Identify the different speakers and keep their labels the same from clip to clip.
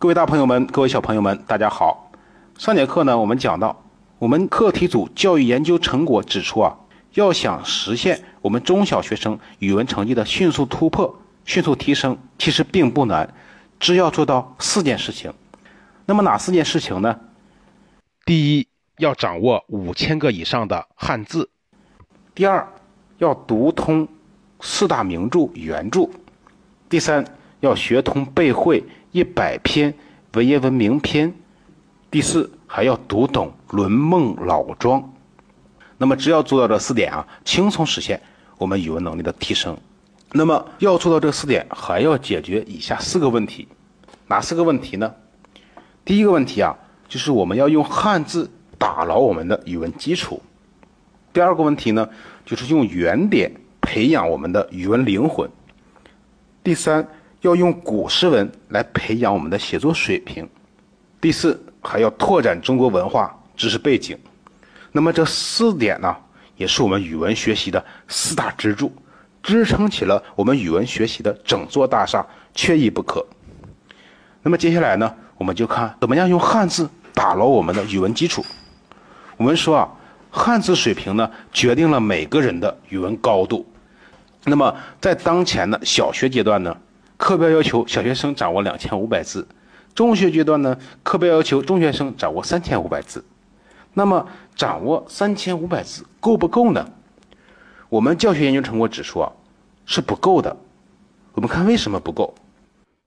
Speaker 1: 各位大朋友们，各位小朋友们，大家好。上节课呢，我们讲到，我们课题组教育研究成果指出啊，要想实现我们中小学生语文成绩的迅速突破、迅速提升，其实并不难，只要做到四件事情。那么哪四件事情呢？第一，要掌握五千个以上的汉字；第二，要读通四大名著原著；第三，要学通背会。一百篇文言文名篇，第四还要读懂《论孟》《老庄》。那么只要做到这四点啊，轻松实现我们语文能力的提升。那么要做到这四点，还要解决以下四个问题。哪四个问题呢？第一个问题啊，就是我们要用汉字打牢我们的语文基础。第二个问题呢，就是用原点培养我们的语文灵魂。第三。要用古诗文来培养我们的写作水平。第四，还要拓展中国文化知识背景。那么这四点呢，也是我们语文学习的四大支柱，支撑起了我们语文学习的整座大厦，缺一不可。那么接下来呢，我们就看怎么样用汉字打牢我们的语文基础。我们说啊，汉字水平呢，决定了每个人的语文高度。那么在当前的小学阶段呢？课标要求小学生掌握两千五百字，中学阶段呢，课标要求中学生掌握三千五百字。那么，掌握三千五百字够不够呢？我们教学研究成果指出啊，是不够的。我们看为什么不够？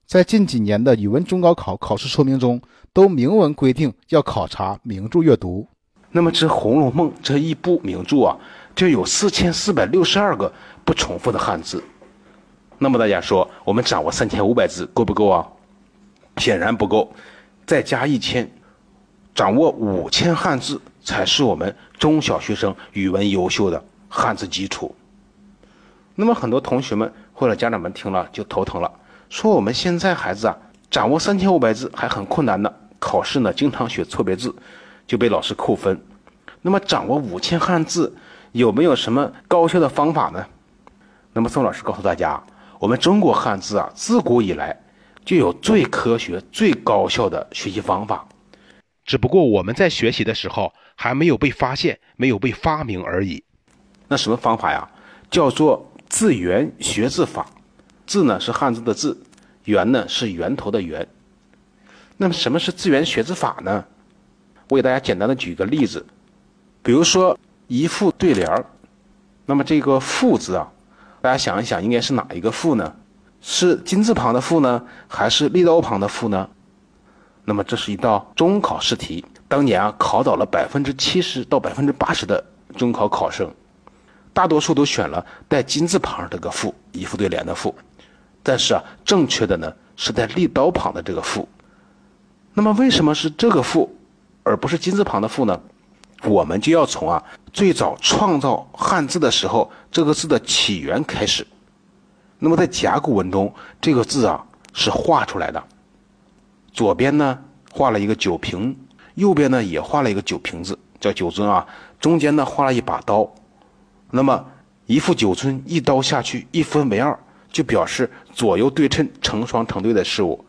Speaker 2: 在近几年的语文中高考考试说明中，都明文规定要考察名著阅读。
Speaker 1: 那么，这《红楼梦》这一部名著啊，就有四千四百六十二个不重复的汉字。那么大家说，我们掌握三千五百字够不够啊？显然不够，再加一千，掌握五千汉字才是我们中小学生语文优秀的汉字基础。那么很多同学们或者家长们听了就头疼了，说我们现在孩子啊，掌握三千五百字还很困难呢，考试呢经常写错别字，就被老师扣分。那么掌握五千汉字有没有什么高效的方法呢？那么宋老师告诉大家。我们中国汉字啊，自古以来就有最科学、最高效的学习方法，只不过我们在学习的时候还没有被发现、没有被发明而已。那什么方法呀？叫做字源学字法。字呢是汉字的字，源呢是源头的源。那么什么是字源学字法呢？我给大家简单的举一个例子，比如说一副对联儿，那么这个“副”字啊。大家想一想，应该是哪一个“复”呢？是金字旁的“复”呢，还是立刀旁的“复”呢？那么这是一道中考试题，当年啊考倒了百分之七十到百分之八十的中考考生，大多数都选了带金字旁这个“复”，一副对联的“复”。但是啊，正确的呢是带立刀旁的这个“复”。那么为什么是这个“复”，而不是金字旁的“复”呢？我们就要从啊最早创造汉字的时候这个字的起源开始。那么在甲骨文中，这个字啊是画出来的。左边呢画了一个酒瓶，右边呢也画了一个酒瓶子，叫酒樽啊。中间呢画了一把刀。那么一副酒樽一刀下去，一分为二，就表示左右对称、成双成对的事物。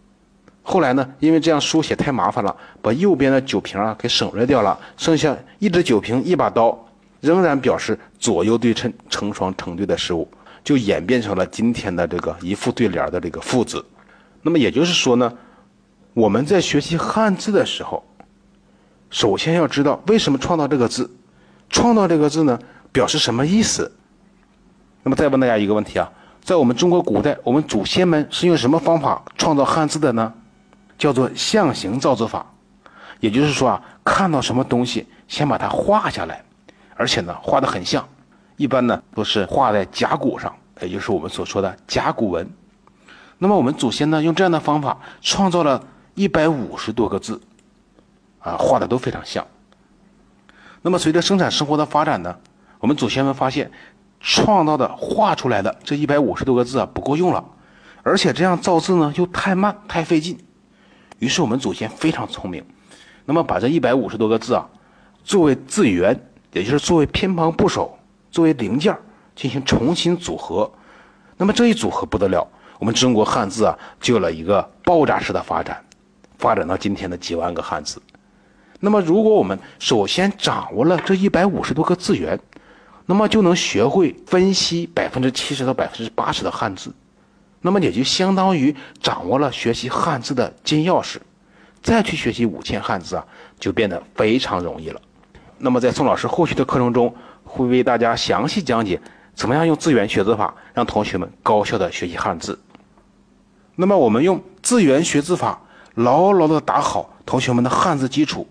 Speaker 1: 后来呢，因为这样书写太麻烦了，把右边的酒瓶啊给省略掉了，剩下一只酒瓶一把刀，仍然表示左右对称、成双成对的事物，就演变成了今天的这个一副对联的这个“副”字。那么也就是说呢，我们在学习汉字的时候，首先要知道为什么创造这个字，创造这个字呢表示什么意思。那么再问大家一个问题啊，在我们中国古代，我们祖先们是用什么方法创造汉字的呢？叫做象形造字法，也就是说啊，看到什么东西，先把它画下来，而且呢，画的很像，一般呢都是画在甲骨上，也就是我们所说的甲骨文。那么我们祖先呢，用这样的方法创造了一百五十多个字，啊，画的都非常像。那么随着生产生活的发展呢，我们祖先们发现，创造的画出来的这一百五十多个字啊不够用了，而且这样造字呢又太慢太费劲。于是我们祖先非常聪明，那么把这一百五十多个字啊，作为字源，也就是作为偏旁部首，作为零件进行重新组合。那么这一组合不得了，我们中国汉字啊就有了一个爆炸式的发展。发展到今天的几万个汉字。那么，如果我们首先掌握了这一百五十多个字源，那么就能学会分析百分之七十到百分之八十的汉字，那么也就相当于掌握了学习汉字的金钥匙。再去学习五千汉字啊，就变得非常容易了。那么，在宋老师后续的课程中，会为大家详细讲解怎么样用字源学字法，让同学们高效的学习汉字。那么，我们用字源学字法，牢牢的打好同学们的汉字基础。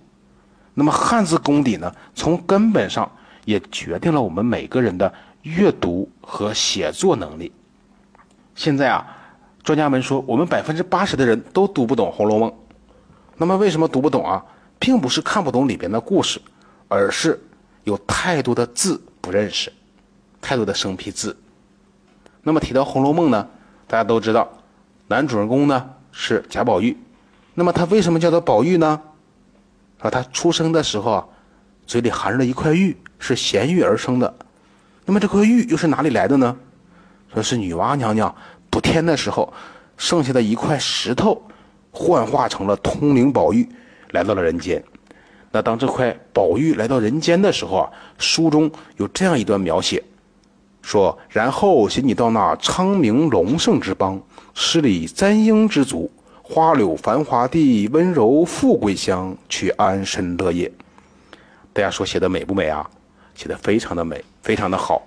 Speaker 1: 那么，汉字功底呢，从根本上也决定了我们每个人的阅读和写作能力。现在啊，专家们说，我们百分之八十的人都读不懂《红楼梦》。那么为什么读不懂啊？并不是看不懂里边的故事，而是有太多的字不认识，太多的生僻字。那么提到《红楼梦》呢，大家都知道，男主人公呢是贾宝玉。那么他为什么叫做宝玉呢？啊，他出生的时候啊，嘴里含着一块玉，是衔玉而生的。那么这块玉又是哪里来的呢？说是女娲娘娘补天的时候剩下的一块石头。幻化成了通灵宝玉，来到了人间。那当这块宝玉来到人间的时候啊，书中有这样一段描写，说：“然后携你到那昌明隆盛之邦，十里簪缨之族，花柳繁华地，温柔富贵乡，去安身乐业。”大家说写的美不美啊？写的非常的美，非常的好。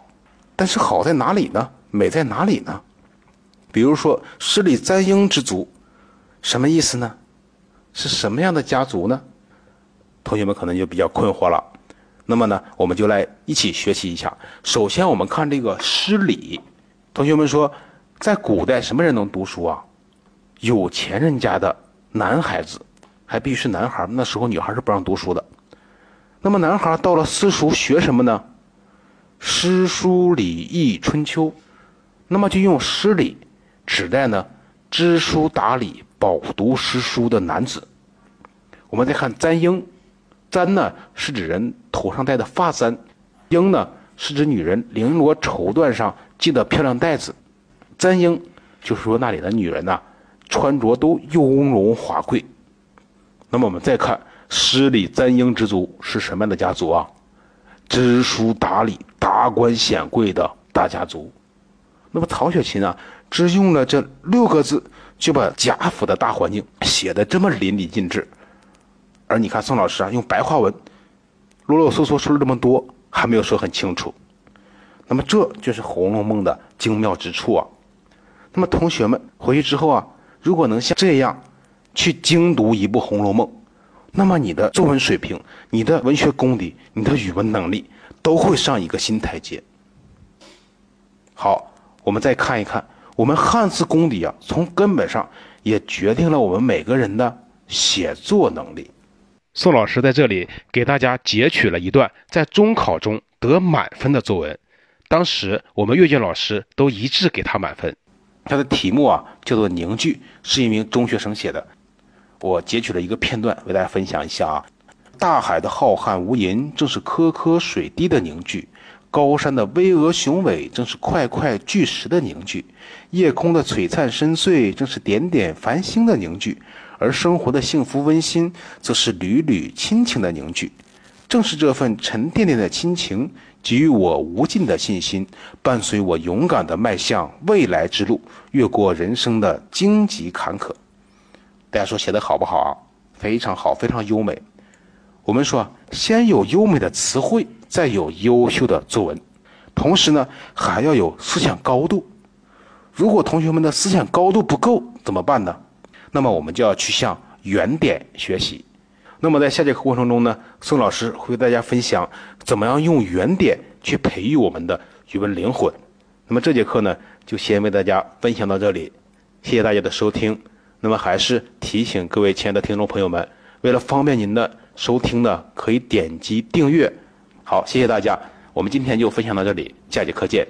Speaker 1: 但是好在哪里呢？美在哪里呢？比如说十里簪缨之族。什么意思呢？是什么样的家族呢？同学们可能就比较困惑了。那么呢，我们就来一起学习一下。首先，我们看这个诗礼。同学们说，在古代什么人能读书啊？有钱人家的男孩子，还必须是男孩。那时候女孩是不让读书的。那么男孩到了私塾学什么呢？诗书礼易春秋。那么就用诗礼指代呢，知书达理。饱读诗书的男子，我们再看簪缨，簪呢是指人头上戴的发簪，缨呢是指女人绫罗绸缎上系的漂亮带子，簪缨就是说那里的女人呐，穿着都雍容华贵。那么我们再看诗里簪缨之族是什么样的家族啊？知书达理、达官显贵的大家族。那么曹雪芹啊，只用了这六个字。就把贾府的大环境写的这么淋漓尽致，而你看宋老师啊，用白话文啰啰嗦嗦说了这么多，还没有说很清楚。那么这就是《红楼梦》的精妙之处啊。那么同学们回去之后啊，如果能像这样去精读一部《红楼梦》，那么你的作文水平、你的文学功底、你的语文能力都会上一个新台阶。好，我们再看一看。我们汉字功底啊，从根本上也决定了我们每个人的写作能力。宋老师在这里给大家截取了一段在中考中得满分的作文，当时我们阅卷老师都一致给他满分。他的题目啊叫做《凝聚》，是一名中学生写的。我截取了一个片段为大家分享一下啊。大海的浩瀚无垠，正是颗颗水滴的凝聚。高山的巍峨雄伟，正是块块巨石的凝聚；夜空的璀璨深邃，正是点点繁星的凝聚；而生活的幸福温馨，则是缕缕亲情的凝聚。正是这份沉甸甸的亲情，给予我无尽的信心，伴随我勇敢地迈向未来之路，越过人生的荆棘坎坷。大家说写的好不好啊？非常好，非常优美。我们说，先有优美的词汇。再有优秀的作文，同时呢还要有思想高度。如果同学们的思想高度不够，怎么办呢？那么我们就要去向原点学习。那么在下节课过程中呢，宋老师会为大家分享怎么样用原点去培育我们的语文灵魂。那么这节课呢，就先为大家分享到这里，谢谢大家的收听。那么还是提醒各位亲爱的听众朋友们，为了方便您的收听呢，可以点击订阅。好，谢谢大家，我们今天就分享到这里，下节课见。